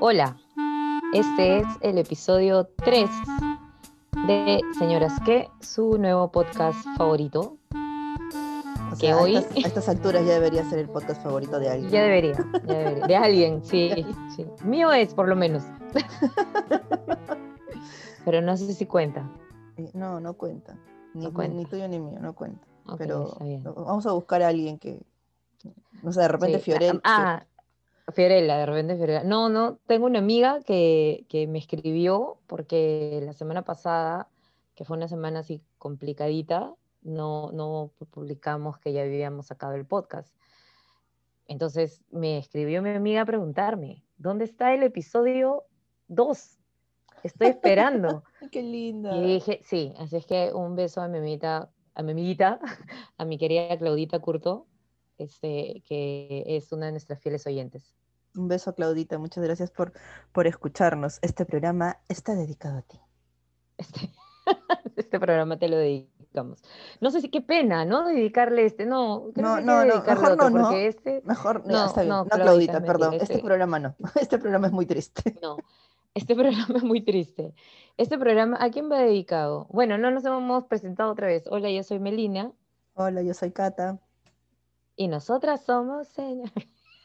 Hola, este es el episodio 3 de Señoras que, su nuevo podcast favorito. O Que sea, hoy- a, estas, a estas alturas ya debería ser el podcast favorito de alguien. Ya debería, ya debería. De alguien, sí, sí. Mío es, por lo menos. Pero no sé si cuenta. Eh, No, no cuenta. Ni, No ni- cuenta. ni tuyo ni mío, no cuenta. Pero vamos a buscar a alguien que, no sé, de repente Sí, Fiorel. Ah, Fiorella, de repente Fiorella. No, no, tengo una amiga que, que me escribió porque la semana pasada, que fue una semana así complicadita, no, no publicamos que ya habíamos sacado el podcast. Entonces me escribió mi amiga a preguntarme, ¿dónde está el episodio 2? Estoy esperando. Qué linda. Y dije, sí, así es que un beso a mi amiguita, a mi amiguita, a mi querida Claudita Curto, este, que es una de nuestras fieles oyentes. Un beso Claudita, muchas gracias por, por escucharnos. Este programa está dedicado a ti. Este, este programa te lo dedicamos. No sé si qué pena, ¿no? Dedicarle este, no, No, no, no, dedicarle mejor no, no. este, Mejor, No, está bien. no, No, Claudita, perdón. Este este- programa no. Este programa es muy triste. no, este programa es muy triste. Este programa, ¿a quién va dedicado? Bueno, no nos hemos presentado otra vez. Hola, yo soy Melina Hola, yo soy Cata. Y nosotras somos señor-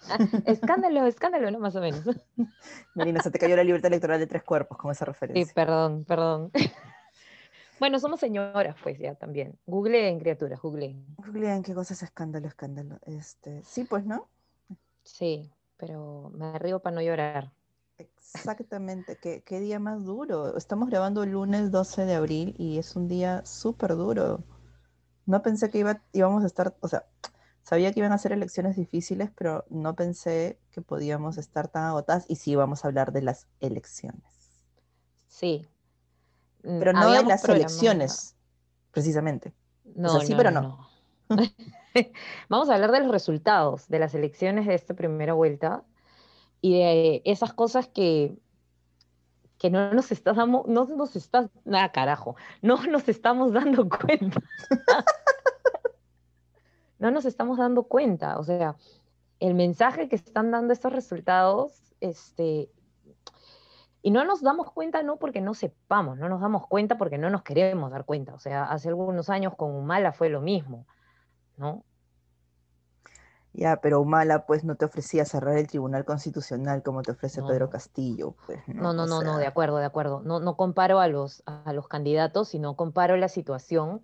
escándalo, escándalo, ¿no? Más o menos. Melina, se te cayó la libertad electoral de tres cuerpos con esa Sí, referencia. perdón, perdón. Bueno, somos señoras, pues ya también. Googleen, criaturas, googleen. Googleen qué cosa es escándalo, escándalo. Este, sí, pues, ¿no? Sí, pero me río para no llorar. Exactamente, ¿Qué, qué día más duro. Estamos grabando el lunes 12 de abril y es un día súper duro. No pensé que iba, íbamos a estar, o sea, sabía que iban a ser elecciones difíciles, pero no pensé que podíamos estar tan agotadas y sí íbamos a hablar de las elecciones. Sí. Mm, Pero no de habíamos las programado- elecciones, precisamente. No, sí, no, pero no, no. Vamos a hablar de los resultados de las elecciones de esta primera vuelta y de esas cosas que, que no nos está dando, no nos está, nada carajo, no nos estamos dando cuenta. No nos estamos dando cuenta, o sea, el mensaje que están dando estos resultados, este, y no nos damos cuenta no porque no sepamos, no nos damos cuenta porque no nos queremos dar cuenta. O sea, hace algunos años con Humala fue lo mismo, ¿no? Ya, pero Humala pues no te ofrecía cerrar el Tribunal Constitucional como te ofrece No. Pedro Castillo, pues, No, no, O no, no, de sea, acuerdo, de acuerdo. No, no comparo a los, a los candidatos, sino comparo la situación,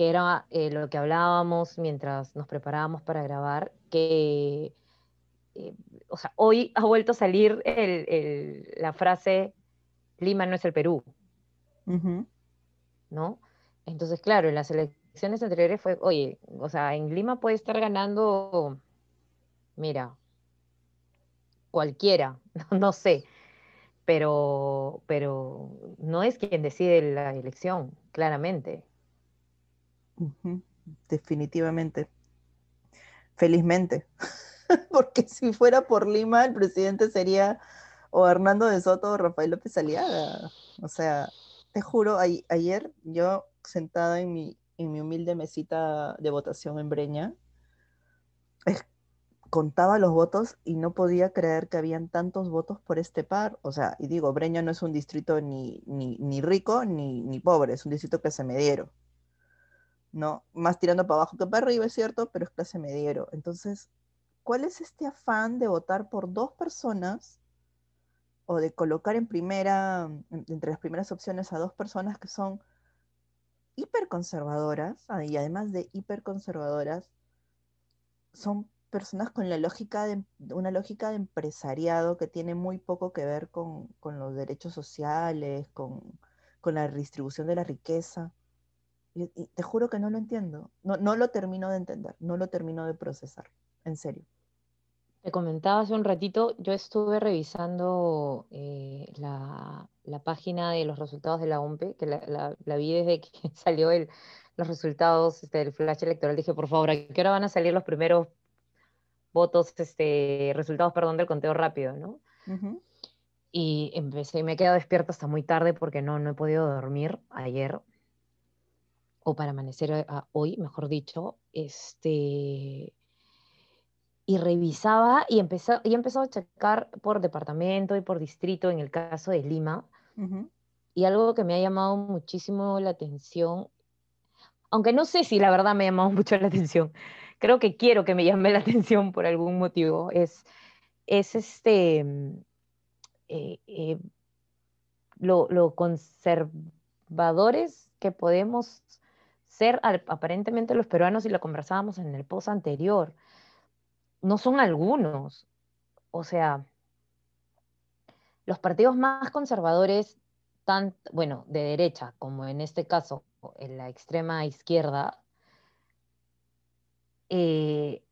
que era eh, lo que hablábamos mientras nos preparábamos para grabar, que, eh, o sea, hoy ha vuelto a salir el- el- la frase, Lima no es el Perú. ¿no? Entonces, claro, en las elecciones anteriores fue, oye, o sea, en Lima puede estar ganando, mira, cualquiera, no sé, pero, pero no es quien decide la elección, claramente. Definitivamente. Felizmente. Porque si fuera por Lima, el presidente sería o Hernando de Soto o Rafael López Aliaga. O sea, te juro, ai- ayer yo sentada en mi, en mi humilde mesita de votación en Breña, contaba los votos y no podía creer que habían tantos votos por este par. O sea, y digo, Breña no es un distrito ni, ni, ni rico ni, ni pobre, es un distrito clase mediero. ¿No? Más tirando para abajo que para arriba, es cierto, pero es clase mediero. Entonces, ¿cuál es este afán de votar por dos personas o de colocar en primera, en- entre las primeras opciones a dos personas que son hiperconservadoras ah, y además de hiperconservadoras, son personas con la lógica de, una lógica de empresariado que tiene muy poco que ver con, con los derechos sociales, con, con la redistribución de la riqueza. Y, y te juro que no lo entiendo. No, no lo termino de entender, no lo termino de procesar. En serio. Te comentaba hace un ratito, yo estuve revisando eh, la, la página de los resultados de la OMPE, que la, la- la vi desde que salió el, los resultados este, del flash electoral. Dije, por favor, ¿a qué hora van a salir los primeros votos, este, resultados, perdón, del conteo rápido, ¿no? Ujú. Y empecé, me he quedado despierta hasta muy tarde porque no, no he podido dormir ayer, o para amanecer a- a hoy, mejor dicho, este, y revisaba y empezó, y empezó a checar por departamento y por distrito en el caso de Lima. Y algo que me ha llamado muchísimo la atención, aunque no sé si la verdad me ha llamado mucho la atención, creo que quiero que me llame la atención por algún motivo, es, es este, eh, eh, lo, lo, conservadores que podemos ser aparentemente los peruanos y lo conversábamos en el post anterior. No son algunos. O sea, los partidos más conservadores, tanto, bueno, de derecha como en este caso en la extrema izquierda, eh,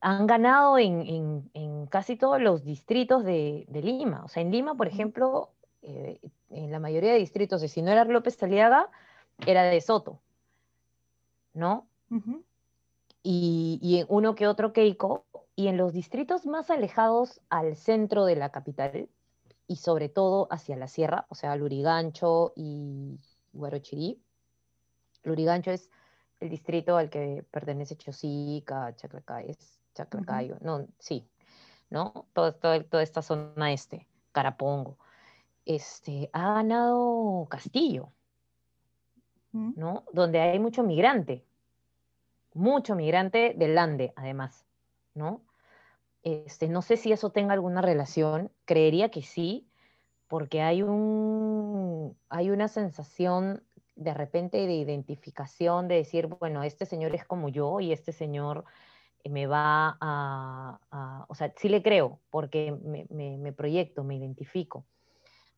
han ganado en, casi todos los distritos de, Lima. O sea, en Lima, por ejemplo, eh, en la mayoría de distritos, si no era López Aliaga, era de Soto, ¿no? y, y, uno que otro Keiko, y en los distritos más alejados al centro de la capital, y sobre todo hacia la sierra, o sea, Lurigancho y Guarochirí. Lurigancho es el distrito al que pertenece Chosica, Chaclacayo, Chaclacayo, no, sí, ¿no? toda esta zona este, Carapongo. Este, ha ganado Castillo, ¿no? Donde hay mucho migrante, mucho migrante del Lande, además, ¿no? Este, no sé si eso tenga alguna relación, creería que sí, porque hay, un, hay una sensación de repente de identificación, de decir, bueno, este señor es como yo y este señor me va a, o sea, sí le creo, porque me, proyecto, me identifico.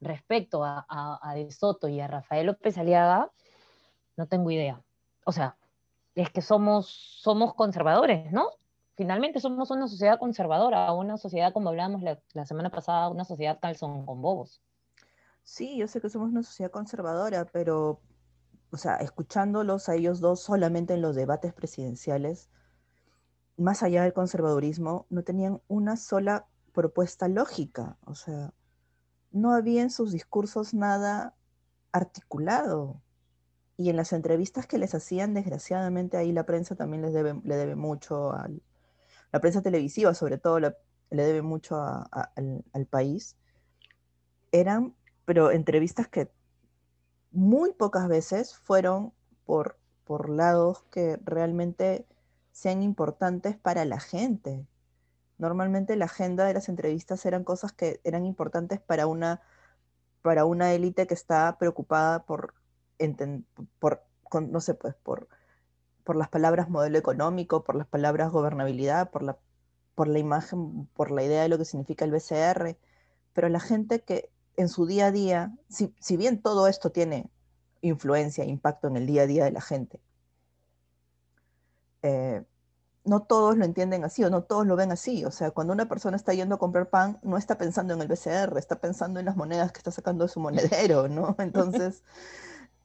Respecto a, a, De Soto y a Rafael López Aliaga, no tengo idea. O sea, es que somos, somos conservadores, ¿no? Finalmente somos una sociedad conservadora, una sociedad, como hablábamos la, la semana pasada, una sociedad calzón con bobos. Sí, yo sé que somos una sociedad conservadora, pero o sea, escuchándolos a ellos dos solamente en los debates presidenciales, más allá del conservadurismo, no tenían una sola propuesta lógica. O sea, no había en sus discursos nada articulado. Y en las entrevistas que les hacían, desgraciadamente, ahí la prensa también les debe, le debe mucho al, la prensa televisiva, sobre todo, le, debe mucho al, al país. Eran, pero entrevistas que muy pocas veces fueron por, por lados que realmente sean importantes para la gente. Normalmente la agenda de las entrevistas eran cosas que eran importantes para una, para una élite que está preocupada por, por no sé, pues, por, por las palabras modelo económico, por las palabras gobernabilidad, por la, por la imagen, por la idea de lo que significa el BCR, pero la gente que en su día a día, si, si bien todo esto tiene influencia, impacto en el día a día de la gente, eh, no todos lo entienden así o no todos lo ven así. O sea, cuando una persona está yendo a comprar pan, no está pensando en el BCR, está pensando en las monedas que está sacando de su monedero, ¿no? Entonces,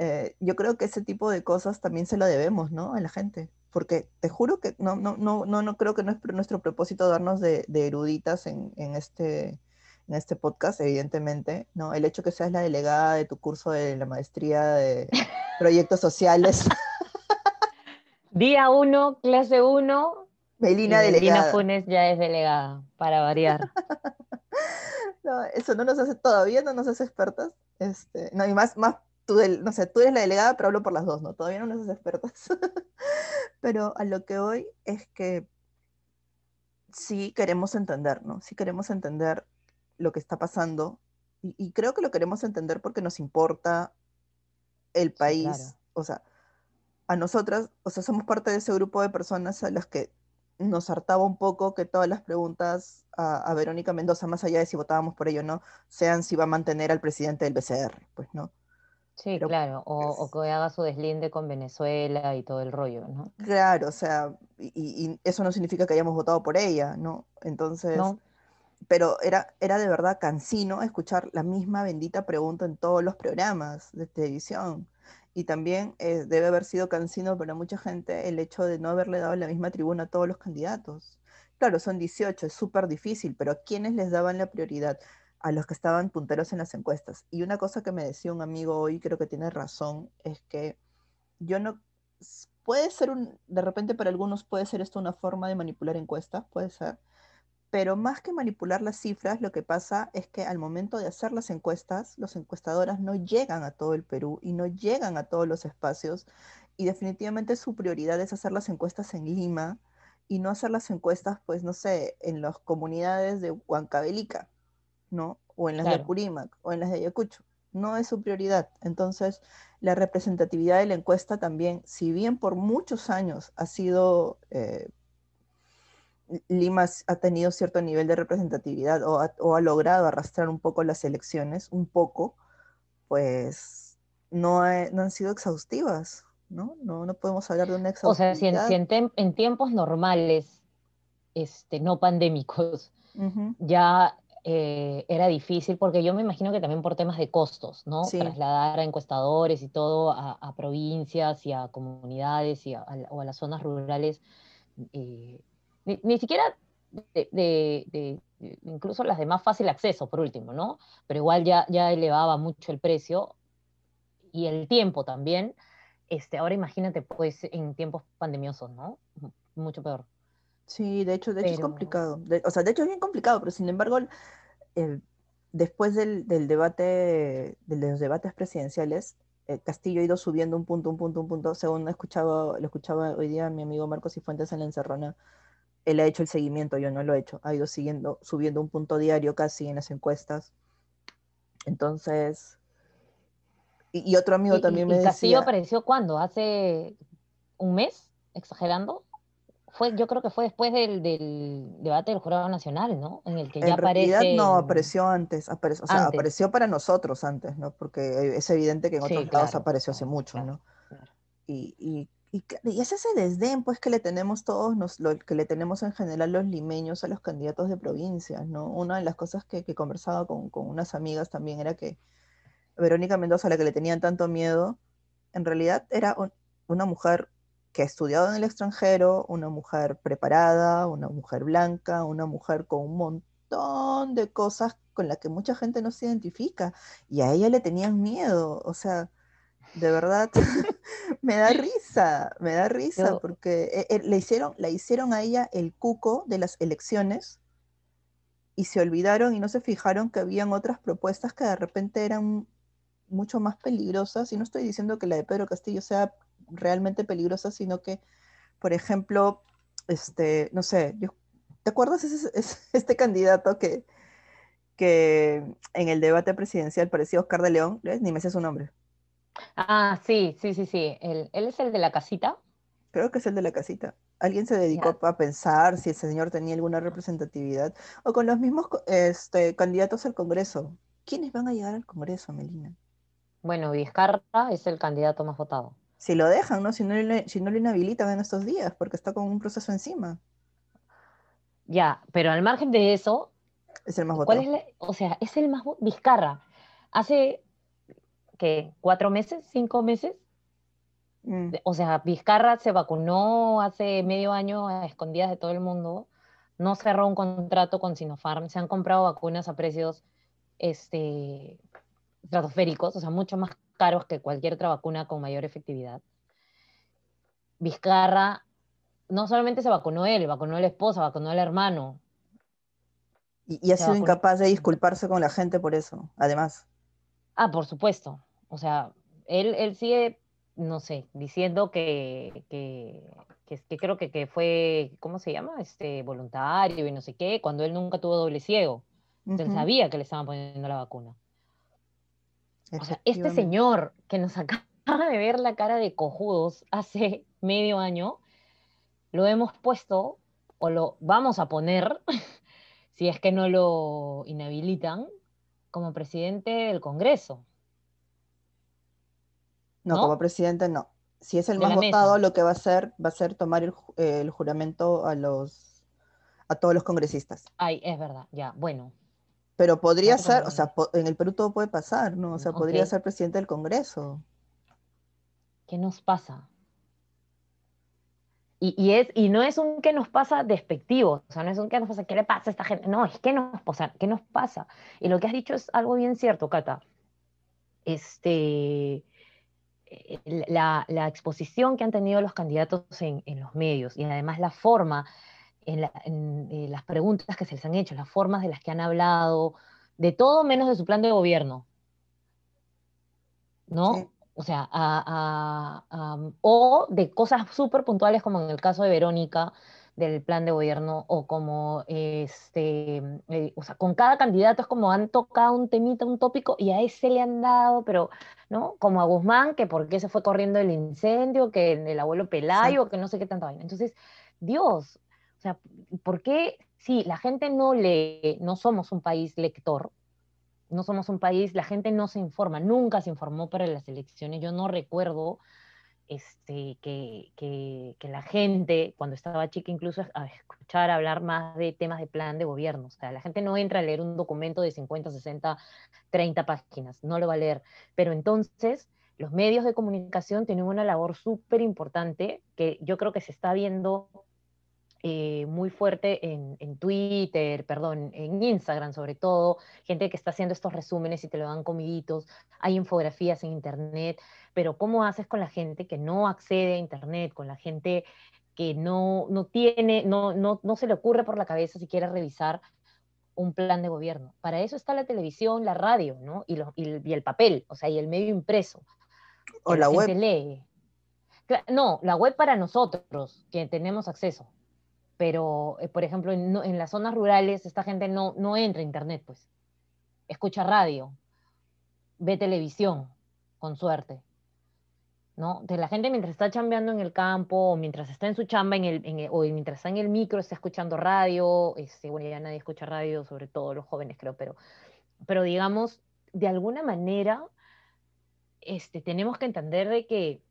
eh, yo creo que ese tipo de cosas también se lo debemos, ¿no? A la gente. Porque te juro que no, no, no, no, no creo que no es nuestro propósito darnos de, eruditas en, en, este, en este podcast, evidentemente, ¿no? El hecho que seas la delegada de tu curso de la maestría de proyectos sociales. Día 1, clase 1. Melina delegada. Melina Funes ya es delegada, para variar. no, eso no nos hace, todavía no nos hace expertas. Este, no, y más, más tú, no sé, tú eres la delegada, pero hablo por las dos, ¿no? Todavía no nos expertas. pero a lo que hoy es que sí queremos entender, ¿no? Sí queremos entender lo que está pasando y, creo que lo queremos entender porque nos importa el país, o sea, a nosotras, o sea, somos parte de ese grupo de personas a las que nos hartaba un poco que todas las preguntas a, Verónica Mendoza, más allá de si votábamos por ello o no, sean si va a mantener al presidente del BCR, pues no. Sí, claro, o, que haga su deslinde con Venezuela y todo el rollo, ¿no? Claro, o sea, y, eso no significa que hayamos votado por ella, ¿no? Entonces, pero era, era de verdad cansino escuchar la misma bendita pregunta en todos los programas de televisión. Y también eh, debe haber sido cansino para mucha gente el hecho de no haberle dado la misma tribuna a todos los candidatos. Claro, son 18, es súper difícil, pero ¿a quiénes les daban la prioridad? A los que estaban punteros en las encuestas. Y una cosa que me decía un amigo hoy, creo que tiene razón, es que yo no, puede ser un, de repente para algunos puede ser esto una forma de manipular encuestas, puede ser, pero más que manipular las cifras, lo que pasa es que al momento de hacer las encuestas, los encuestadoras no llegan a todo el Perú y no llegan a todos los espacios y definitivamente su prioridad es hacer las encuestas en Lima y no hacer las encuestas, pues, no sé, en las comunidades de Huancavelica, ¿no? O en las de Purímac o en las de Ayacucho. No es su prioridad. Entonces, la representatividad de la encuesta también, si bien por muchos años ha sido... Eh, Lima ha tenido cierto nivel de representatividad o ha, logrado arrastrar un poco las elecciones, un poco, pues no, han sido exhaustivas, ¿no? ¿no? No podemos hablar de una exhaustividad. O sea, si en, tiempos normales, este, no pandémicos, ya eh, era difícil, porque yo me imagino que también por temas de costos, ¿no? Trasladar a encuestadores y todo a, provincias y a comunidades y o a las zonas rurales. Eh, ni, siquiera de, incluso las de más fácil acceso, por último, ¿no? Pero igual ya, ya elevaba mucho el precio y el tiempo también. Este, ahora imagínate, pues, en tiempos pandemiosos, ¿no? Mucho peor. Sí, de hecho, de hecho es complicado. o sea, de hecho es bien complicado, pero sin embargo, después del, debate, de los debates presidenciales, eh, Castillo ha ido subiendo un punto, un punto, un punto, según escuchaba, lo escuchaba hoy día mi amigo Marcos y Fuentes en la encerrona, él ha hecho el seguimiento, yo no lo he hecho, ha ido siguiendo, subiendo un punto diario casi en las encuestas. Entonces, y, otro amigo también me y decía... Castillo apareció cuándo? ¿Hace un mes? ¿Exagerando? Fue, yo creo que fue después del, debate del Jurado Nacional, ¿no? En el que ya aparece... no, apareció antes, o sea, apareció para nosotros antes, ¿no? Porque es evidente que en otros lados apareció hace mucho, ¿no? y, y, es ese desdén, pues, que le tenemos todos, nos, lo que le tenemos en general los limeños a los candidatos de provincias, ¿no? Una de las cosas que, que conversaba con, con, unas amigas también era que Verónica Mendoza, a la que le tenían tanto miedo, en realidad era una mujer que ha estudiado en el extranjero, una mujer preparada, una mujer blanca, una mujer con un montón de cosas con las que mucha gente no se identifica, y a ella le tenían miedo, o sea de verdad, me da risa, me da risa, porque eh, eh, le hicieron, la hicieron a ella el cuco de las elecciones y se olvidaron y no se fijaron que habían otras propuestas que de repente eran mucho más peligrosas. Y no estoy diciendo que la de Pedro Castillo sea realmente peligrosa, sino que, por ejemplo, este, no sé, ¿te acuerdas ese, este candidato que, que en el debate presidencial parecía Oscar de León? Ni me sé su nombre. Ah, sí, sí, sí, sí. Él, es el de la casita. Creo que es el de la casita. Alguien se dedicó a pensar si ese señor tenía alguna representatividad. O con los mismos este, candidatos al Congreso. ¿Quiénes van a llegar al Congreso, Melina? Bueno, Vizcarra es el candidato más votado. Si lo dejan, ¿no? Si no, si no lo inhabilitan en estos días, porque está con un proceso encima. Ya, pero al margen de eso. Es el más votado. o sea, es el más Vizcarra. Hace que cuatro meses, cinco meses. Mm. O sea, Vizcarra se vacunó hace medio año a escondidas de todo el mundo, no cerró un contrato con Sinopharm, se han comprado vacunas a precios este, estratosféricos, o sea, mucho más caros que cualquier otra vacuna con mayor efectividad. Vizcarra no solamente se vacunó él, vacunó a la esposa, vacunó al hermano. Y, ha sido incapaz de disculparse con la gente por eso, además. Ah, por supuesto. O sea, él, él sigue, no sé, diciendo que, que, que, creo que, que, fue, ¿cómo se llama? Este, voluntario y no sé qué, cuando él nunca tuvo doble ciego. Él sabía que le estaban poniendo la vacuna. O sea, este señor que nos acaba de ver la cara de cojudos hace medio año, lo hemos puesto o lo vamos a poner, si es que no lo inhabilitan, como presidente del Congreso. No, como presidente no. Si es el más votado, lo que va a hacer va a ser tomar el, juramento a los a todos los congresistas. Ay, es verdad, ya, bueno. Pero podría ser, o sea, en el Perú todo puede pasar, ¿no? O sea, podría ser presidente del Congreso. ¿Qué nos pasa? Y, es, y no es un qué nos pasa despectivo, o sea, no es un qué nos pasa, ¿qué le pasa a esta gente? No, es qué nos, o sea, ¿qué nos pasa? Y lo que has dicho es algo bien cierto, Cata. Este, eh, la, exposición que han tenido los candidatos en, los medios y además la forma en, eh, las preguntas que se les han hecho, las formas de las que han hablado, de todo menos de su plan de gobierno. ¿No? O sea, o de cosas súper puntuales como en el caso de Verónica, del plan de gobierno, o como, este, eh, o sea, con cada candidato es como han tocado un temita, un tópico, y a ese le han dado, pero, ¿no? Como a Guzmán, que por qué se fue corriendo el incendio, que el abuelo Pelayo, que no sé qué tanta vaina. Entonces, Dios, o sea, ¿por qué? Sí, la gente no lee, no somos un país lector, no somos un país, la gente no se informa, nunca se informó para las elecciones. Yo no recuerdo este, que, que, la gente, cuando estaba chica, incluso a escuchar hablar más de temas de plan de gobierno. O sea, la gente no entra a leer un documento de 50, 60, 30 páginas, no lo va a leer. Pero entonces, los medios de comunicación tienen una labor súper importante que yo creo que se está viendo eh, muy fuerte en, en, Twitter, perdón, en Instagram sobre todo, gente que está haciendo estos resúmenes y te lo dan comiditos, hay infografías en Internet, pero ¿cómo haces con la gente que no accede a Internet, con la gente que no, no tiene, no, no, no se le ocurre por la cabeza si quiere revisar un plan de gobierno? Para eso está la televisión, la radio, ¿no? Y, y, el papel, o sea, y el medio impreso. O la, web. Lee. No, la web para nosotros, que tenemos acceso pero, eh, por ejemplo, en, las zonas rurales esta gente no, no entra a internet, pues. Escucha radio, ve televisión, con suerte. ¿no? La gente mientras está chambeando en el campo, o mientras está en su chamba, en el, o mientras está en el micro, está escuchando radio, este, bueno, ya nadie escucha radio, sobre todo los jóvenes, creo, pero, pero digamos, de alguna manera, este, tenemos que entender de que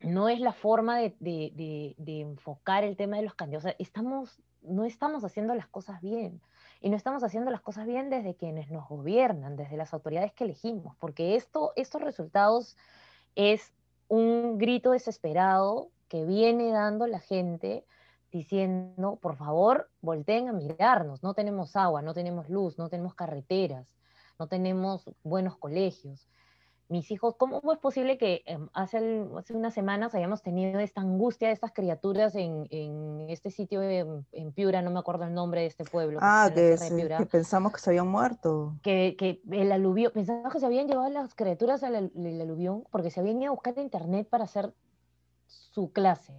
no es la forma de, enfocar el tema de los candidatos. estamos, no estamos haciendo las cosas bien. Y no estamos haciendo las cosas bien desde quienes nos gobiernan, desde las autoridades que elegimos, porque esto, estos resultados es un grito desesperado que viene dando la gente diciendo, por favor, volteen a mirarnos, no tenemos agua, no tenemos luz, no tenemos carreteras, no tenemos buenos colegios mis hijos, ¿cómo es posible que em, hace, hace unas semanas hayamos tenido esta angustia de estas criaturas en, en este sitio en, Piura, no me acuerdo el nombre de este pueblo? Ah, que, pensamos que se habían muerto. Que, que el aluvión, pensamos que se habían llevado las criaturas al, al aluvión porque se habían ido a buscar internet para hacer su clase.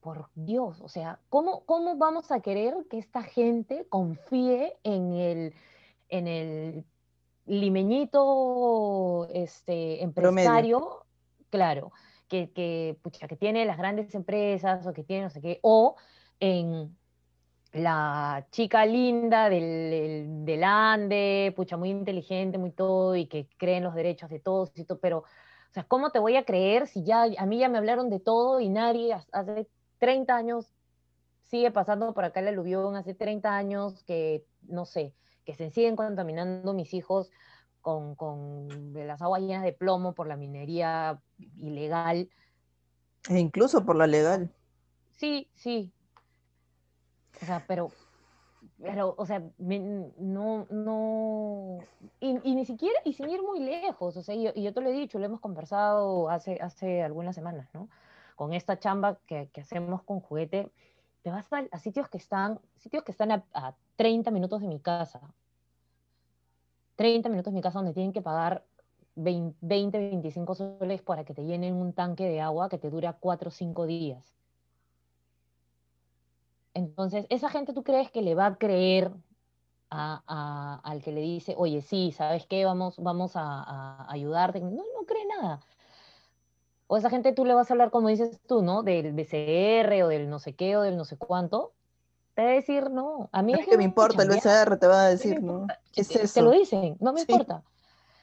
Por Dios, o sea, ¿cómo, cómo vamos a querer que esta gente confíe en el, en el limeñito este, empresario, claro, que, que, que tiene las grandes empresas o que tiene no sé qué, o en la chica linda del, del, Ande, pucha, muy inteligente, muy todo, y que cree en los derechos de todos y todo, pero, o sea, ¿cómo te voy a creer si ya, a mí ya me hablaron de todo y nadie hace 30 años sigue pasando por acá el aluvión, hace 30 años que, no sé, que se siguen contaminando mis hijos con, con las aguas llenas de plomo por la minería ilegal. E incluso por la legal. Sí, sí. O sea, pero, pero, o sea, no, no, y, ni siquiera, y sin ir muy lejos, o sea, y, yo te lo he dicho, lo hemos conversado hace, hace algunas semanas, ¿no? Con esta chamba que, que hacemos con juguete, te vas a, sitios que están, sitios que están a, a, 30 minutos de mi casa. 30 minutos de mi casa donde tienen que pagar 20, 25 soles para que te llenen un tanque de agua que te dura 4 o 5 días. Entonces, esa gente tú crees que le va a creer a, al que le dice, oye, sí, ¿sabes qué? Vamos, vamos a, a, ayudarte. No, no cree nada. O esa gente tú le vas a hablar, como dices tú, ¿no? Del BCR o del no sé qué o del no sé cuánto. Te va a decir, no, a mí es que me importa, el BCR te va a decir, ¿no? ¿Qué es eso? Te lo dicen, no me importa.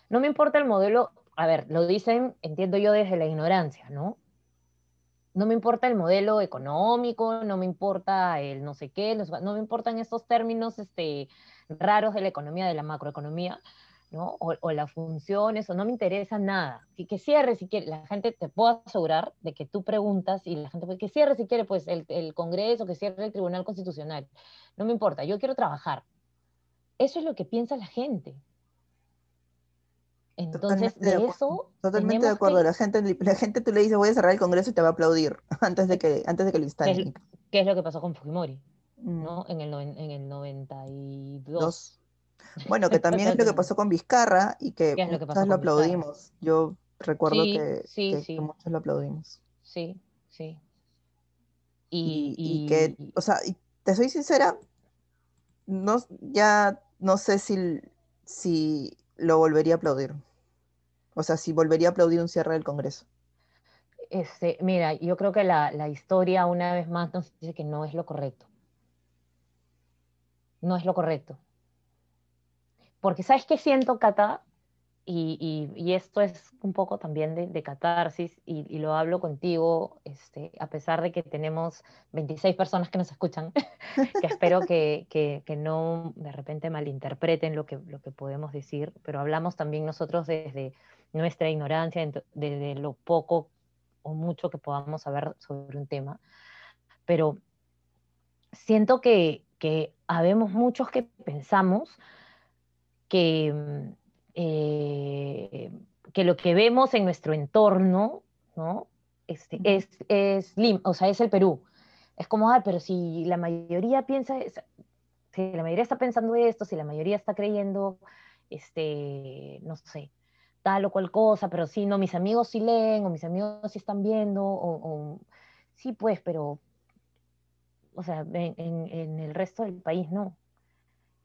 No me importa el modelo, a ver, lo dicen, entiendo yo desde la ignorancia, ¿no? No me importa el modelo económico, no me importa el no sé qué, no me importan estos términos este, raros de la economía, de la macroeconomía, ¿no? O, las funciones, o no me interesa nada. Que, que cierre si quiere, la gente te puedo asegurar de que tú preguntas y la gente puede que cierre si quiere, pues el, el Congreso, que cierre el Tribunal Constitucional. No me importa, yo quiero trabajar. Eso es lo que piensa la gente. Entonces, de, eso. Totalmente de acuerdo. La, gente, la gente tú le dices voy a cerrar el Congreso y te va a aplaudir antes de que, antes de que lo instalen. ¿Qué es lo que pasó con Fujimori? Mm. ¿no? En el, en el 92. Dos. Bueno, que también es lo que pasó con Vizcarra y que ¿Qué es lo que muchos pasó lo con Vizcarra? aplaudimos. Yo recuerdo Sí, que, sí, que- sí. que muchos lo aplaudimos. Sí, sí. Y, Y, y que, o sea, y te soy sincera, no, ya no sé si, si lo volvería a aplaudir. O sea, si volvería a aplaudir un cierre del Congreso. este, mira, yo creo que la, la historia una vez más nos dice que no es lo correcto. No es lo correcto. Porque ¿sabes qué siento, Cata? Y, y- y esto es un poco también de, de catarsis, y, y lo hablo contigo, este, a pesar de que tenemos 26 personas que nos escuchan, que espero que, que- que no de repente malinterpreten lo que, lo que podemos decir, pero hablamos también nosotros desde nuestra ignorancia, desde lo poco o mucho que podamos saber sobre un tema. Pero siento que, que habemos muchos que pensamos que, mm, eh, que lo que vemos en nuestro entorno, ¿no? Este, es, es, o sea, es el Perú. Es como, ah, pero si la mayoría piensa, si la mayoría está pensando esto, si la mayoría está creyendo, este, no sé, tal o cual cosa, pero sí, no, mis amigos sí leen, o mis amigos sí están viendo, o, o- sí, pues, pero, o sea, en, en- en el resto del país no.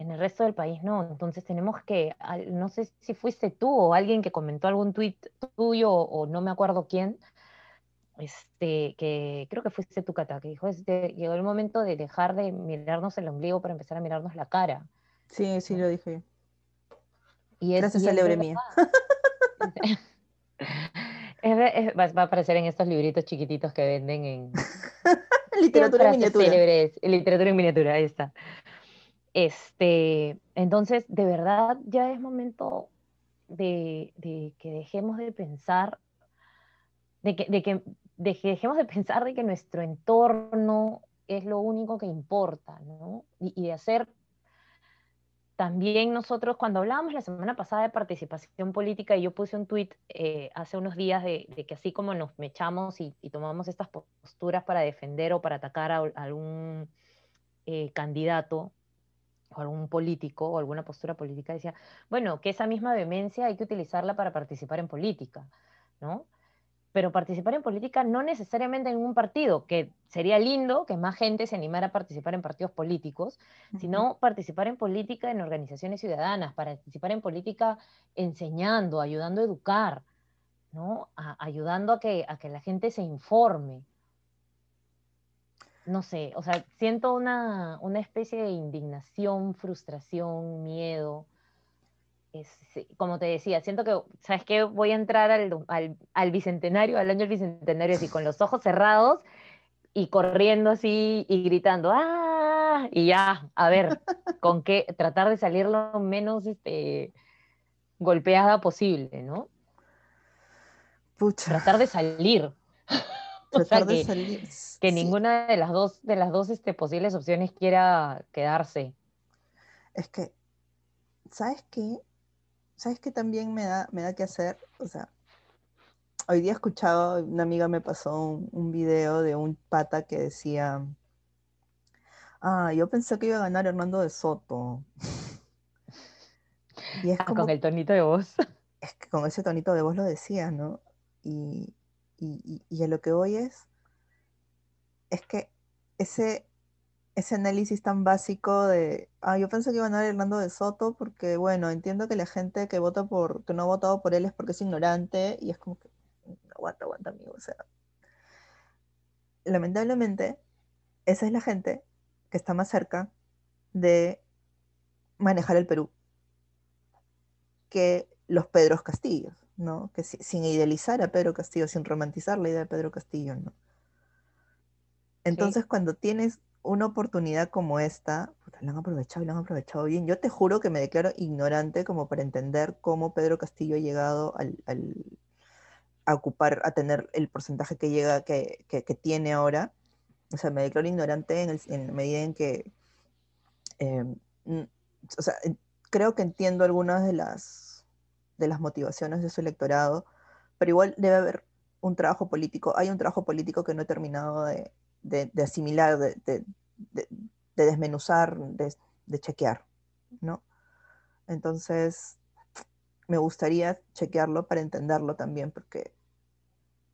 En el resto del país no. Entonces tenemos que, no sé si fuiste tú o alguien que comentó algún tuit tuyo o, no me acuerdo quién, este, que creo que fuiste tú, Cata, que dijo, este, llegó el momento de dejar de mirarnos el ombligo para empezar a mirarnos la cara. Sí, sí, lo dije yo. Y es, y es célebre mía. Es va, a aparecer en estos libritos chiquititos que venden en, Literatura en miniatura. célebres, literatura en miniatura, ahí está. Este, entonces, de verdad, ya es momento de, que dejemos de pensar, de que, de, que, de que dejemos de pensar de que nuestro entorno es lo único que importa, ¿no? Y, de hacer también nosotros, cuando hablábamos la semana pasada de participación política, y yo puse un tuit eh, hace unos días de, que así como nos mechamos y, y tomamos estas posturas para defender o para atacar a, a algún eh, candidato o algún político o alguna postura política, decía, bueno, que esa misma vehemencia hay que utilizarla para participar en política, ¿no? Pero participar en política no necesariamente en un partido, que sería lindo que más gente se animara a participar en partidos políticos, sino participar en política en organizaciones ciudadanas, participar en política enseñando, ayudando a educar, ¿no? A- ayudando a que, a que la gente se informe. No sé, o sea, siento una, una especie de indignación, frustración, miedo. Es, como te decía, siento que, ¿sabes qué? Voy a entrar al, al, al bicentenario, al año del bicentenario, así con los ojos cerrados y corriendo así y gritando, ¡ah! Y ya, a ver, con qué, tratar de salir lo menos este, golpeada posible, ¿no? Pucha, Tratar de salir. O sea, tratar de que, salir. que sí. ninguna de las dos, de las dos este, posibles opciones quiera quedarse. Es que, ¿sabes qué? ¿Sabes qué también me da, me da que hacer? O sea, hoy día escuchaba, una amiga me pasó un, un video de un pata que decía, ah, yo pensé que iba a ganar Hernando de Soto. Y es Ah, como, con el tonito de voz. es que con ese tonito de voz lo decía, ¿no? Y, y, a lo que voy es, es que ese, ese análisis tan básico de, ah, yo pensé que iba a ganar Hernando de Soto porque, bueno, entiendo que la gente que vota por, que no ha votado por él es porque es ignorante y es como que, aguanta, aguanta, amigo, o sea, lamentablemente, esa es la gente que está más cerca de manejar el Perú que los Pedros Castillos, ¿no? Que si- sin idealizar a Pedro Castillo, sin romantizar la idea de Pedro Castillo, ¿no? Entonces, cuando tienes una oportunidad como esta, puta, la han aprovechado y la han aprovechado bien. Yo te juro que me declaro ignorante como para entender cómo Pedro Castillo ha llegado al, al- a ocupar, a tener el porcentaje que llega, que, que- que tiene ahora. O sea, me declaro ignorante en, el- en la medida en que, eh, mm, o sea, creo que entiendo algunas de las, de las motivaciones de su electorado, pero igual debe haber un trabajo político, hay un trabajo político que no he terminado de, de, asimilar, de, desmenuzar, de, chequear, ¿no? Entonces, me gustaría chequearlo para entenderlo también, porque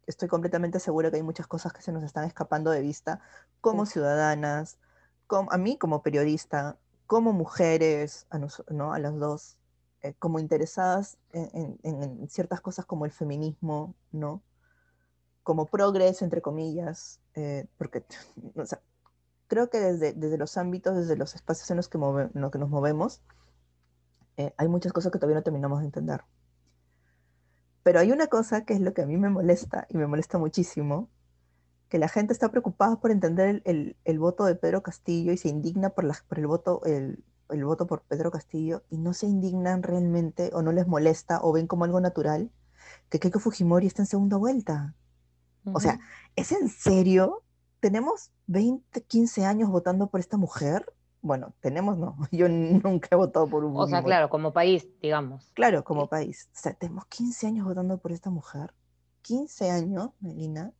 estoy completamente segura que hay muchas cosas que se nos están escapando de vista como ciudadanas, como, a mí como periodista, como mujeres, a, ¿no? a las dos, eh, como interesadas en, ciertas cosas como el feminismo, ¿no? Como progreso, entre comillas, eh, porque creo que desde, desde, los ámbitos, desde los espacios en los que, en que nos movemos, eh, hay muchas cosas que todavía no terminamos de entender. Pero hay una cosa que es lo que a mí me molesta y me molesta muchísimo, que la gente está preocupada por entender el, el, voto de Pedro Castillo y se indigna por, por el, voto, el, el, voto por Pedro Castillo y no se indignan realmente o no les molesta o ven como algo natural que Keiko Fujimori está en segunda vuelta. O sea, ¿es en serio? ¿Tenemos 20, 15 años votando por esta mujer? Bueno, tenemos, no. Yo nunca he votado por un. O sea, claro, como país, digamos. Claro, como país. O sea, tenemos 15 años votando por esta mujer. 15 años, Melina.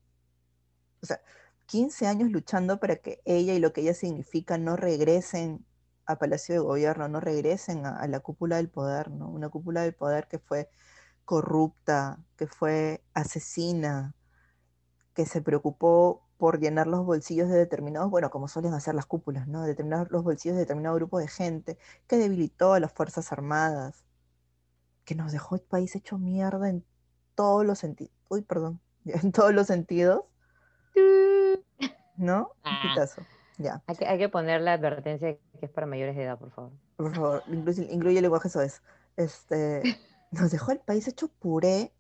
O sea, 15 años luchando para que ella y lo que ella significa no regresen a Palacio de Gobierno, no regresen a, a la cúpula del poder, ¿no? Una cúpula del poder que fue corrupta, que fue asesina, que se preocupó por llenar los bolsillos de determinados, bueno, como suelen hacer las cúpulas, ¿no? Determinar los bolsillos de determinado grupo de gente, que debilitó a las Fuerzas Armadas, que nos dejó el país hecho mierda en todos los sentidos. Uy, perdón, en todos los sentidos. ¿No? Ah. Ya. Hay que, hay que poner la advertencia que es para mayores de edad, por favor. Por favor, incluye, incluye el lenguaje eso es. Este, nos dejó el país hecho puré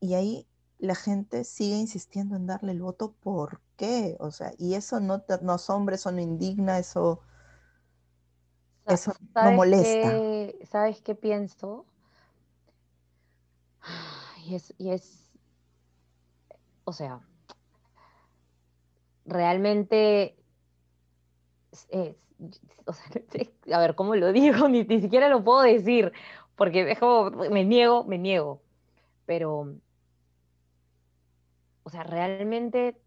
y ahí la gente sigue insistiendo en darle el voto, ¿por qué? O sea, y eso no te, asombra, eso no indigna, eso, eso no molesta. ¿Sabes qué pienso? Y es, y es, o sea, realmente, o sea, a ver, ¿cómo lo digo? Ni, ni siquiera lo puedo decir, porque es como, me niego, me niego, pero o sea, realmente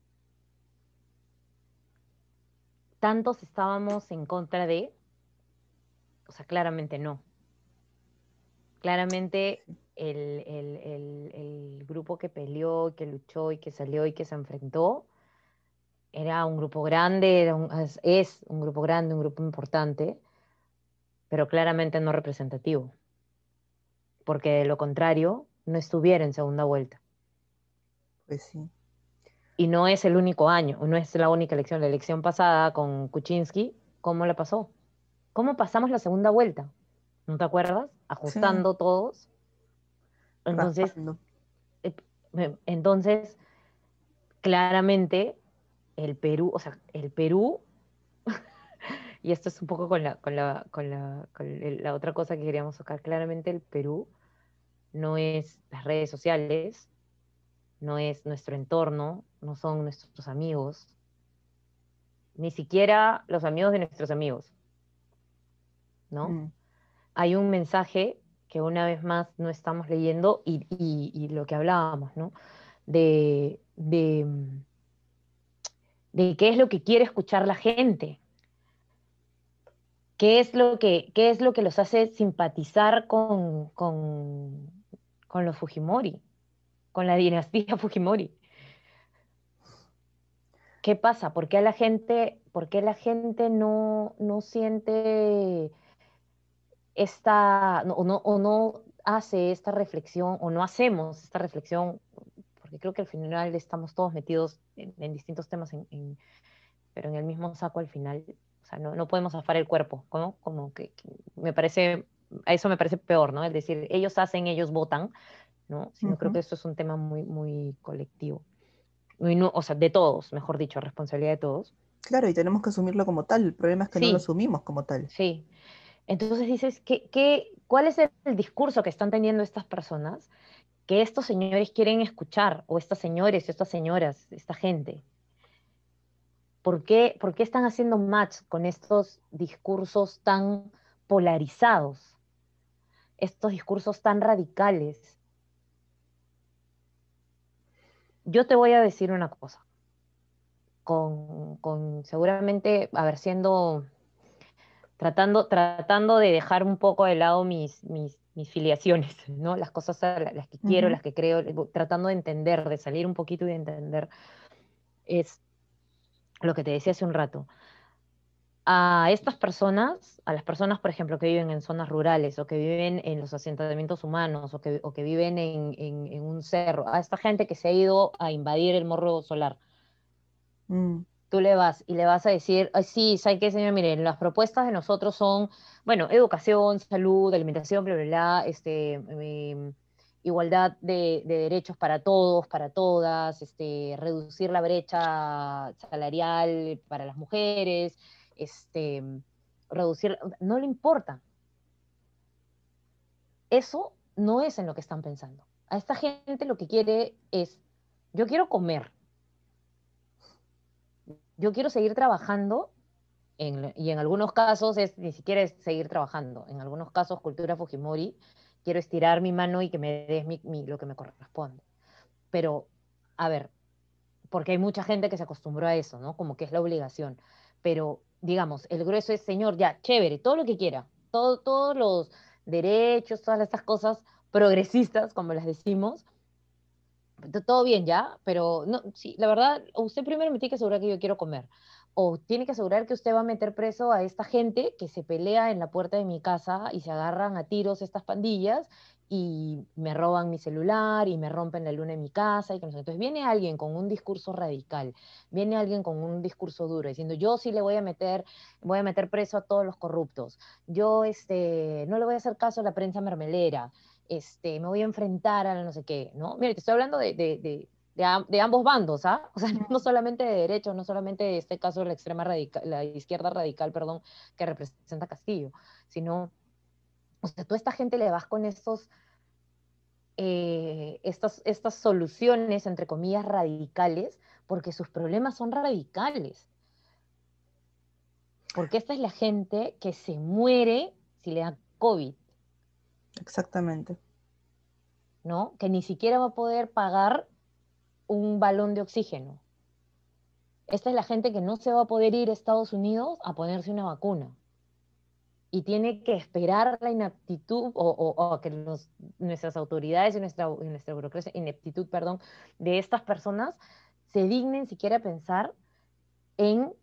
tantos estábamos en contra de, o sea, claramente no. Claramente el, grupo que peleó, que luchó y que salió y que se enfrentó era un grupo grande, es, un grupo grande, un grupo importante, pero claramente no representativo, porque de lo contrario no estuviera en segunda vuelta. Pues sí. Y no es el único año, no es la única elección. La elección pasada con Kuczynski, ¿cómo la pasó? ¿Cómo pasamos la segunda vuelta? ¿No te acuerdas? Ajustando todos. Entonces, eh, entonces, claramente, el Perú, o sea, el Perú, y esto es un poco con la, con la, con la, con la otra cosa que queríamos tocar, claramente el Perú no es las redes sociales, no es nuestro entorno, no son nuestros amigos, ni siquiera los amigos de nuestros amigos. ¿No? Mm. Hay un mensaje que una vez más no estamos leyendo y, lo que hablábamos, ¿no? De, de, qué es lo que quiere escuchar la gente. ¿Qué es lo que, qué es lo que los hace simpatizar con, con, los Fujimori? con la dinastía Fujimori. ¿Qué pasa? ¿Por qué la gente, por la gente no, no siente esta, no, o no hace esta reflexión, o no hacemos esta reflexión? Porque creo que al final estamos todos metidos en, distintos temas, pero en el mismo saco al final. O sea, no, no podemos zafar el cuerpo, ¿no? Como que, que, me parece, a eso me parece peor, ¿no? Es decir, ellos hacen, ellos votan, ¿no? Sino creo que esto es un tema muy, muy colectivo. o sea, de todos, mejor dicho, responsabilidad de todos. Claro, y tenemos que asumirlo como tal. El problema es que no lo asumimos como tal. Sí. Entonces dices, ¿qué, qué, cuál es el, discurso que están teniendo estas personas que estos señores quieren escuchar? O estas señores, estas señoras, esta gente. ¿Por qué, ¿Por qué están haciendo match con estos discursos tan polarizados? Estos discursos tan radicales yo te voy a decir una cosa. con, con seguramente, a ver, siendo, tratando, tratando de dejar un poco de lado mis, mis, mis filiaciones, ¿no? Las cosas a las que quiero, las que creo, tratando de entender, de salir un poquito y de entender, es lo que te decía hace un rato. A estas personas, a las personas, por ejemplo, que viven en zonas rurales o que viven en los asentamientos humanos o que, o que viven en, en- en un cerro, a esta gente que se ha ido a invadir el morro solar, Mm, tú le vas y le vas a decir, "Ay, sí, ¿sabe qué, señor? Miren, las propuestas de nosotros son, bueno, educación, salud, alimentación, bla, bla, bla, este, em, igualdad de, de derechos para todos, para todas, este, reducir la brecha salarial para las mujeres, este, reducir, no le importa. Eso no es en lo que están pensando. A esta gente lo que quiere es, yo quiero comer, yo quiero seguir trabajando en- y en algunos casos es ni siquiera es seguir trabajando. En algunos casos, cultura Fujimori, quiero estirar mi mano y que me des mi- mi- lo que me corresponde. Pero, a ver, porque hay mucha gente que se acostumbró a eso, ¿no? Como que es la obligación. Pero, digamos, el grueso es, señor, ya, chévere, todo lo que quiera, todo, todos los derechos, todas estas cosas progresistas, como las decimos, todo bien ya, pero no, sí, la verdad, usted primero me tiene que asegurar que yo quiero comer. O tiene que asegurar que usted va a meter preso a esta gente que se pelea en la puerta de mi casa y se agarran a tiros estas pandillas y me roban mi celular y me rompen la luna en mi casa y que. Entonces viene alguien con un discurso radical, viene alguien con un discurso duro diciendo yo sí le voy a meter, voy a meter preso a todos los corruptos, yo este, no le voy a hacer caso a la prensa mermelera, este, me voy a enfrentar a la no sé qué, ¿no? Mire, te estoy hablando de, de, de, de, am- de ambos bandos, ¿ah? O sea, no solamente de derechos, no solamente de este caso de la extrema radical, la izquierda radical, perdón, que representa Castillo, sino, o sea, tú a esta gente le vas con estos, eh, estas, estas soluciones, entre comillas, radicales, porque sus problemas son radicales. Porque esta es la gente que se muere si le da COVID. Exactamente. ¿no? Que ni siquiera va a poder pagar un balón de oxígeno. Esta es la gente que no se va a poder ir a Estados Unidos a ponerse una vacuna. Y tiene que esperar la inaptitud o, que nuestras autoridades y nuestra, burocracia, ineptitud, perdón, de estas personas se dignen siquiera pensar en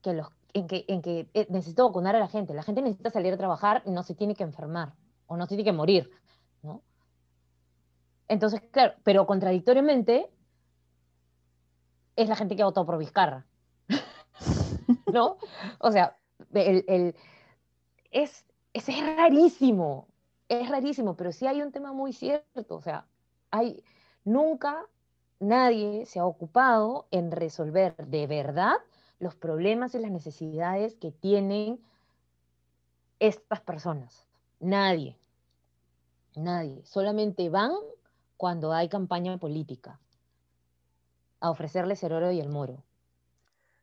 que, los, en que eh, necesito vacunar a la gente. La gente necesita salir a trabajar y no se tiene que enfermar o no tiene que morir, ¿no? Entonces, claro, pero contradictoriamente es la gente que ha votado por Vizcarra, ¿no? O sea, el, el- es, es, es rarísimo, es rarísimo, pero sí hay un tema muy cierto, o sea, hay, nunca nadie se ha ocupado en resolver de verdad los problemas y las necesidades que tienen estas personas. Nadie, nadie, solamente van cuando hay campaña política a ofrecerles el oro y el moro.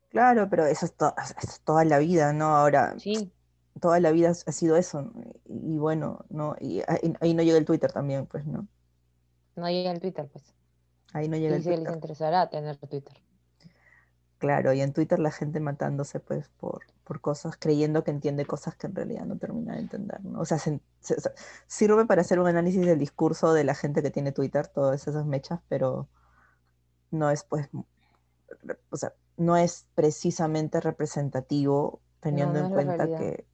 Claro, pero eso es, to- eso es toda la vida, ¿no? Ahora, Sí, toda la vida ha sido eso. Y, bueno, ¿no? Y ahí, no llega el Twitter también, pues, ¿no? no llega el Twitter, pues. Ahí no llega Y el si les interesará tener Twitter. Claro, y en Twitter la gente matándose, pues, por, por cosas, creyendo que entiende cosas que en realidad no termina de entender, ¿no? O sea, se- se- se- sirve para hacer un análisis del discurso de la gente que tiene Twitter, todas esas mechas, pero no es, pues, o sea, no es precisamente representativo teniendo no en cuenta que...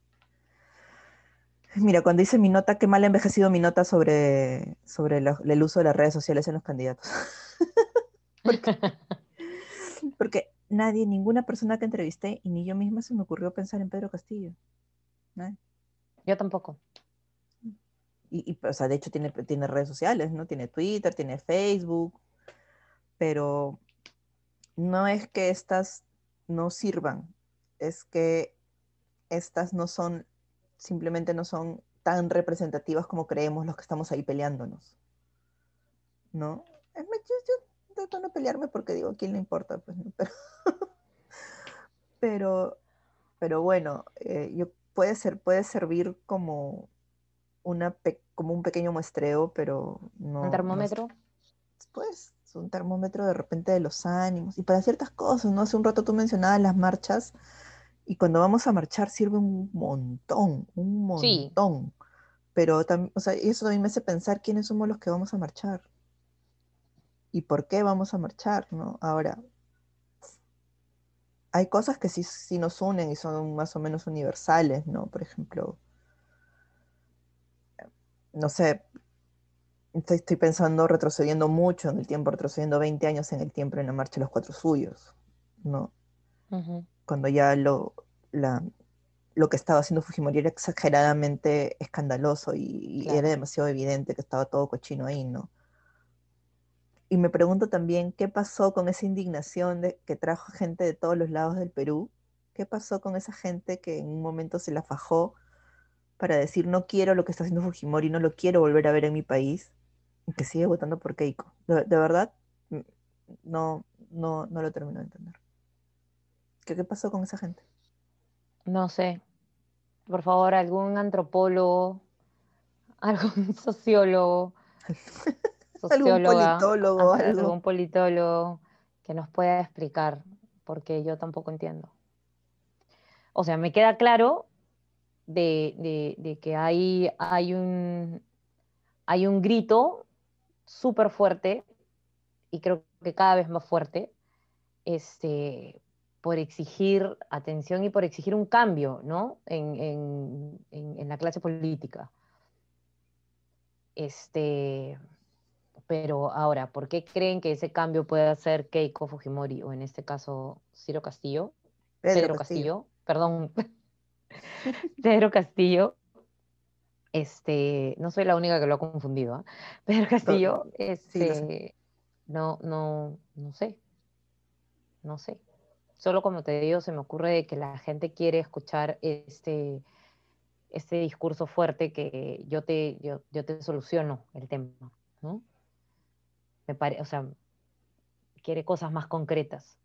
Mira, cuando hice mi nota, qué mal ha envejecido mi nota sobre, sobre lo- el uso de las redes sociales en los candidatos. porque, porque nadie, ninguna persona que entrevisté, y ni yo misma se me ocurrió pensar en Pedro Castillo. ¿no? Yo tampoco. Y, y, o sea, de hecho tiene, tiene redes sociales, ¿no? Tiene Twitter, tiene Facebook, pero no es que estas no sirvan, es que estas no son, simplemente no son tan representativas como creemos los que estamos ahí peleándonos. ¿No? Es más, Yo, yo trato de no pelearme porque digo, ¿a quién le importa? Pues, ¿no? pero, pero, pero bueno, eh, yo, puede, ser, puede servir como, una como un pequeño muestreo, pero no... ¿Un no- termómetro? pues es un termómetro de repente de los ánimos y para ciertas cosas, ¿no? Hace un rato tú mencionabas las marchas y cuando vamos a marchar sirve un montón, un montón. Pero también, o sea, eso también me hace pensar quiénes somos los que vamos a marchar y por qué vamos a marchar, ¿no? Ahora, hay cosas que sí, sí nos unen y son más o menos universales, ¿no? Por ejemplo, no sé, estoy, pensando retrocediendo mucho en el tiempo, retrocediendo 20 años en el tiempo en la marcha de los cuatro suyos, ¿no? Cuando ya lo, lo que estaba haciendo Fujimori era exageradamente escandaloso y, era demasiado evidente que estaba todo cochino ahí, ¿no? Y me pregunto también qué pasó con esa indignación de, que trajo gente de todos los lados del Perú. ¿Qué pasó con esa gente que en un momento se la fajó para decir no quiero lo que está haciendo Fujimori, no lo quiero volver a ver en mi país? que sigue votando por Keiko. De, verdad, no, no, no lo termino de entender. ¿Qué, ¿Qué pasó con esa gente? No sé. Por favor, algún antropólogo, algún sociólogo, algún politólogo, algún politólogo que nos pueda explicar, porque yo tampoco entiendo. O sea, me queda claro de, de, que hay, hay, un, hay un grito súper fuerte y creo que cada vez más fuerte este, por exigir atención y por exigir un cambio ¿no? en, la clase política. Este, pero ahora, ¿por qué creen que ese cambio puede hacer Keiko Fujimori o en este caso Ciro Castillo? Pedro, Castillo. perdón. Pedro Castillo este, no soy la única que lo ha confundido, ¿ah? Pedro Castillo, este, no, no, no sé, no sé. Solo como te digo, se me ocurre que la gente quiere escuchar este, este discurso fuerte que yo te, yo, te soluciono el tema, ¿no? Me pare, o sea, quiere cosas más concretas.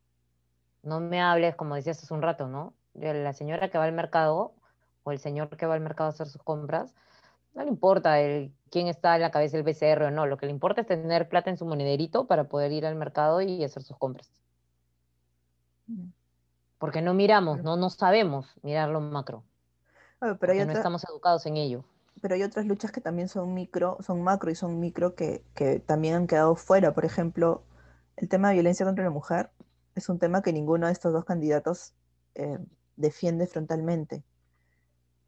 No me hables, como decías hace un rato, ¿no? De la señora que va al mercado o el señor que va al mercado a hacer sus compras, no le importa el, quién está en la cabeza del BCR o no, lo que le importa es tener plata en su monederito para poder ir al mercado y hacer sus compras. Porque no miramos, no, no sabemos mirar lo macro. Ah, pero no estamos educados en ello. Pero hay otras luchas que también son micro, son macro y son micro que, también han quedado fuera. Por ejemplo, el tema de violencia contra la mujer es un tema que ninguno de estos dos candidatos eh, defiende frontalmente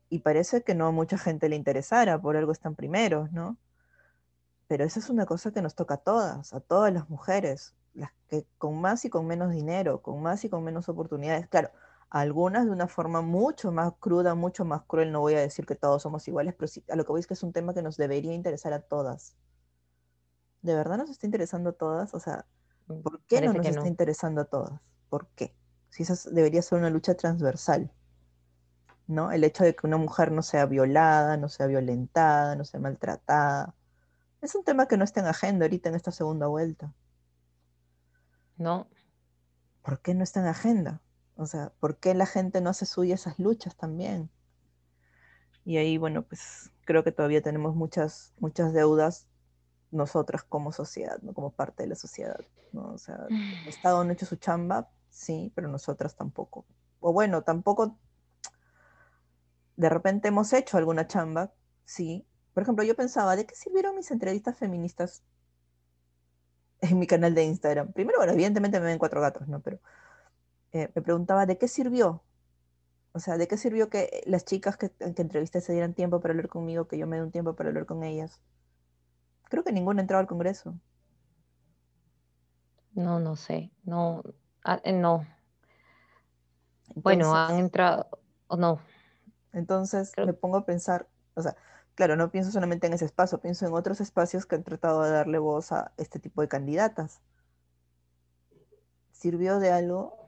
y parece que no a mucha gente le interesara, por algo están primeros, ¿no? Pero esa es una cosa que nos toca a todas, a todas las mujeres, las que con más y con menos dinero, con más y con menos oportunidades, claro, algunas de una forma mucho más cruda, mucho más cruel, no voy a decir que todos somos iguales, pero sí, a lo que voy es que es un tema que nos debería interesar a todas. ¿De verdad nos está interesando a todas? O sea, mm, ¿por qué no nos está interesando a todas? ¿Por qué? Si esa debería ser una lucha transversal. ¿no? El hecho de que una mujer no sea violada, no sea violentada, no sea maltratada. Es un tema que no está en agenda ahorita en esta segunda vuelta. No. ¿Por qué no está en agenda? O sea, ¿por qué la gente no hace suya esas luchas también? Y ahí, bueno, pues creo que todavía tenemos muchas, muchas deudas nosotras como sociedad, ¿no? como parte de la sociedad. ¿no? O sea, el Estado no ha hecho su chamba, sí, pero nosotras tampoco. O bueno, tampoco de repente hemos hecho alguna chamba, sí. Por ejemplo, yo pensaba, ¿de qué sirvieron mis entrevistas feministas en mi canal de Instagram? Primero, bueno, evidentemente me ven cuatro gatos, ¿no? Pero eh, me preguntaba, ¿de qué sirvió? O sea, ¿de qué sirvió que las chicas que, que entrevisté se dieran tiempo para hablar conmigo, que yo me dé un tiempo para hablar con ellas? Creo que ninguna entraba al Congreso. No, no sé. No, ah, eh, no. bueno, han entrado, o no, entonces me pongo a pensar, o sea, claro, no pienso solamente en ese espacio, pienso en otros espacios que han tratado de darle voz a este tipo de candidatas. ¿Sirvió de algo?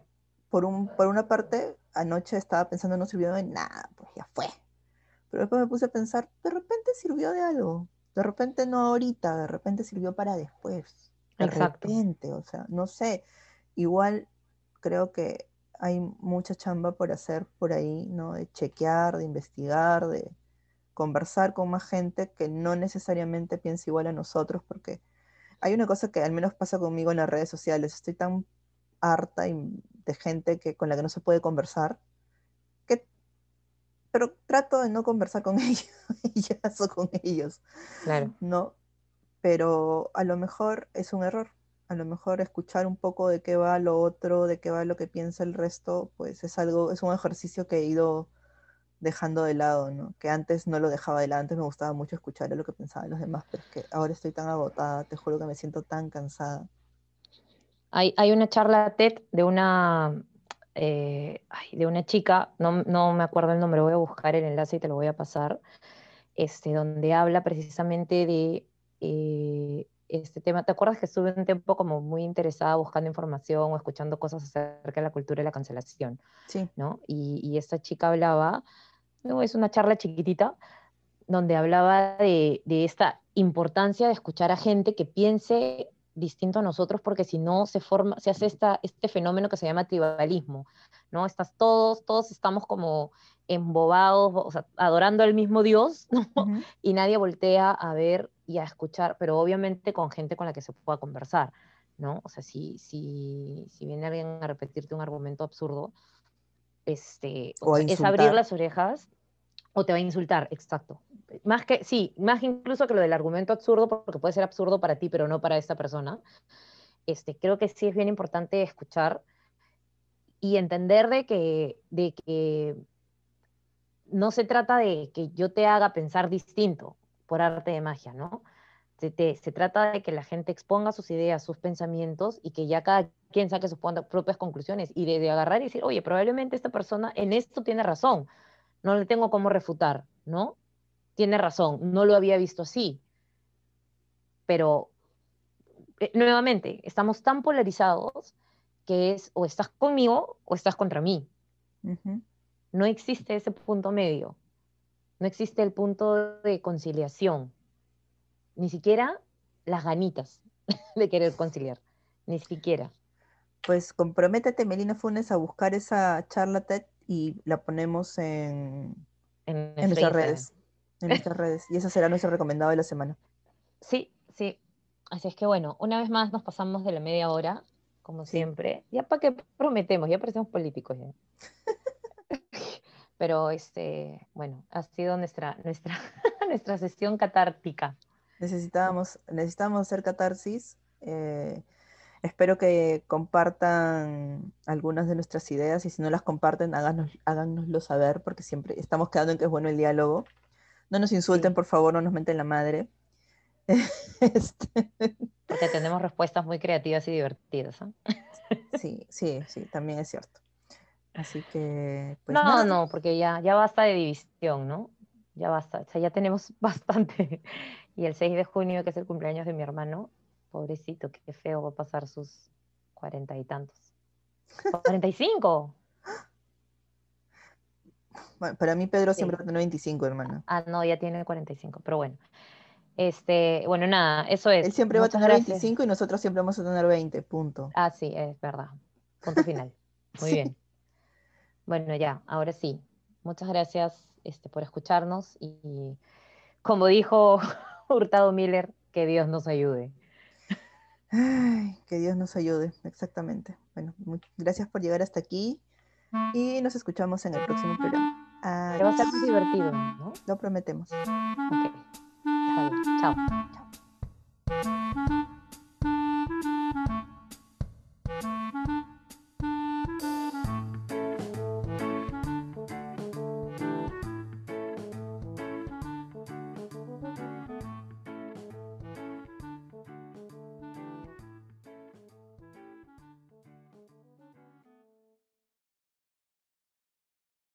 Por, un, por una parte, anoche estaba pensando no sirvió de nada, pues ya fue. Pero después me puse a pensar, de repente sirvió de algo. De repente no ahorita, de repente sirvió para después. De repente, o sea, no sé. Igual creo que hay mucha chamba por hacer por ahí, ¿no? De chequear, de investigar, de conversar con más gente que no necesariamente piensa igual a nosotros, porque Hay una cosa que al menos pasa conmigo en las redes sociales. Estoy tan harta de gente que, con la que no se puede conversar, que, pero trato de no conversar con ellos, ellas o con ellos. Claro. No, pero a lo mejor es un error. A lo mejor escuchar un poco de qué va lo otro, de qué va lo que piensa el resto, pues es algo, es un ejercicio que he ido dejando de lado, ¿no? Que antes no lo dejaba de lado, antes me gustaba mucho escuchar lo que pensaban los demás, pero es que ahora estoy tan agotada, te juro que me siento tan cansada. Hay, hay una charla TED de una, eh, de una chica, no, no, me acuerdo el nombre, voy a buscar el enlace y te lo voy a pasar, este, donde habla precisamente de eh, este tema. ¿Te acuerdas que estuve un tiempo como muy interesada buscando información o escuchando cosas acerca de la cultura de la cancelación? Sí. ¿no? Y, y esta chica hablaba ¿no? Es una charla chiquitita donde hablaba de, esta importancia de escuchar a gente que piense distinto a nosotros, porque si no se forma, se hace esta, este fenómeno que se llama tribalismo, ¿no? Estás todos, todos estamos como embobados, o sea, adorando al mismo Dios, Y nadie voltea a ver y a escuchar, pero obviamente con gente con la que se pueda conversar, ¿no? O sea, si, si, si viene alguien a repetirte un argumento absurdo, este, es abrir las orejas o te va a insultar, exacto. Más que, sí, más incluso que lo del argumento absurdo, porque puede ser absurdo para ti, pero no para esta persona. Este, creo que sí es bien importante escuchar y entender de que, de que no se trata de que yo te haga pensar distinto por arte de magia, ¿no? Se, trata de que la gente exponga sus ideas, sus pensamientos y que ya cada quien saque sus propias conclusiones y de, agarrar y decir, oye, probablemente esta persona en esto tiene razón, no le tengo cómo refutar, ¿no? Tiene razón, no lo había visto así. Pero, eh, nuevamente, estamos tan polarizados que es o estás conmigo o estás contra mí. No existe ese punto medio, no existe el punto de conciliación ni siquiera las ganitas de querer conciliar, ni siquiera. Pues comprométete, Melina Funes, a buscar esa charla TED y la ponemos en, en, nuestras redes. En nuestras redes. Y esa será nuestro recomendado de la semana. Sí, sí. Así es que bueno, una vez más nos pasamos de la media hora, como siempre. Ya para que prometemos, ya parecemos políticos ya. Pero este, bueno, ha sido nuestra, nuestra, nuestra sesión catártica necesitábamos, necesitábamos hacer catarsis. Eh, espero que compartan algunas de nuestras ideas y si no las comparten, háganos, háganoslo saber porque siempre estamos quedando en que es bueno el diálogo. No nos insulten, por favor, no nos menten la madre. este... Porque tenemos respuestas muy creativas y divertidas. sí, sí, sí, también es cierto. Así que... Pues, no, no, porque ya, ya basta de división, ¿no? Ya basta, o sea, ya tenemos bastante y el 6 de junio, que es el cumpleaños de mi hermano, pobrecito, qué feo va a pasar sus cuarenta y tantos. ¡45! Bueno, para mí Pedro siempre va a tener 25, hermano. Ah, no, ya tiene 45, pero bueno. Este, bueno, nada, eso es. Él siempre va a tener 25 y nosotros siempre vamos a tener 20, punto. Ah, sí, es verdad. Punto final. Muy bien. Bueno, ya, ahora sí. Muchas gracias este, por escucharnos y como dijo Hurtado Miller, que Dios nos ayude. Que Dios nos ayude, exactamente. Bueno, gracias por llegar hasta aquí y nos escuchamos en el próximo programa. va a ser muy divertido, ¿no? Lo prometemos. Ok. Chao.